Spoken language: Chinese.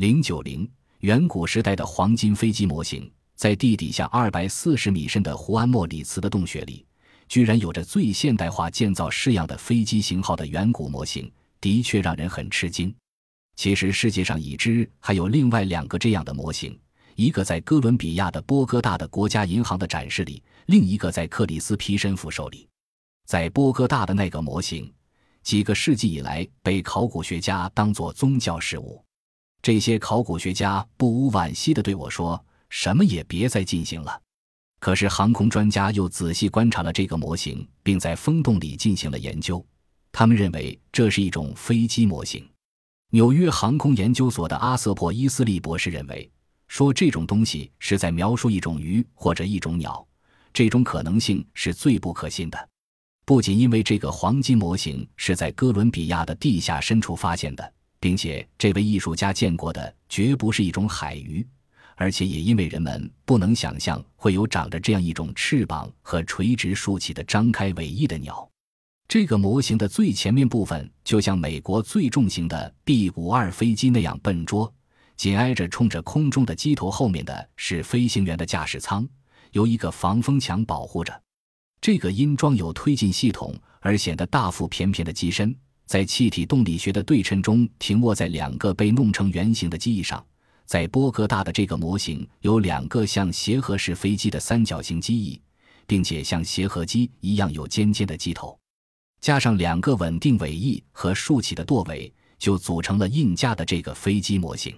零九零远古时代的黄金飞机模型，在地底下二百四十米深的胡安莫里茨的洞穴里，居然有着最现代化建造式样的飞机型号的远古模型，的确让人很吃惊。其实世界上已知还有另外两个这样的模型，一个在哥伦比亚的波哥大的国家银行的展示里，另一个在克里斯皮申夫手里。在波哥大的那个模型，几个世纪以来被考古学家当作宗教事物。这些考古学家不无惋惜地对我说：“什么也别再进行了。”可是航空专家又仔细观察了这个模型，并在风洞里进行了研究。他们认为这是一种飞机模型。纽约航空研究所的阿瑟珀伊斯利博士认为，说这种东西是在描述一种鱼或者一种鸟，这种可能性是最不可信的。不仅因为这个黄金模型是在哥伦比亚的地下深处发现的。并且，这位艺术家见过的绝不是一种海鱼，而且也因为人们不能想象会有长着这样一种翅膀和垂直竖起的张开尾翼的鸟。这个模型的最前面部分就像美国最重型的 B 五二飞机那样笨拙，紧挨着冲着空中的机头后面的是飞行员的驾驶舱，由一个防风墙保护着。这个因装有推进系统而显得大腹便便的机身。在气体动力学的对称中，停卧在两个被弄成圆形的机翼上。在波哥大的这个模型有两个像协和式飞机的三角形机翼，并且像协和机一样有尖尖的机头，加上两个稳定尾翼和竖起的舵尾，就组成了印架的这个飞机模型。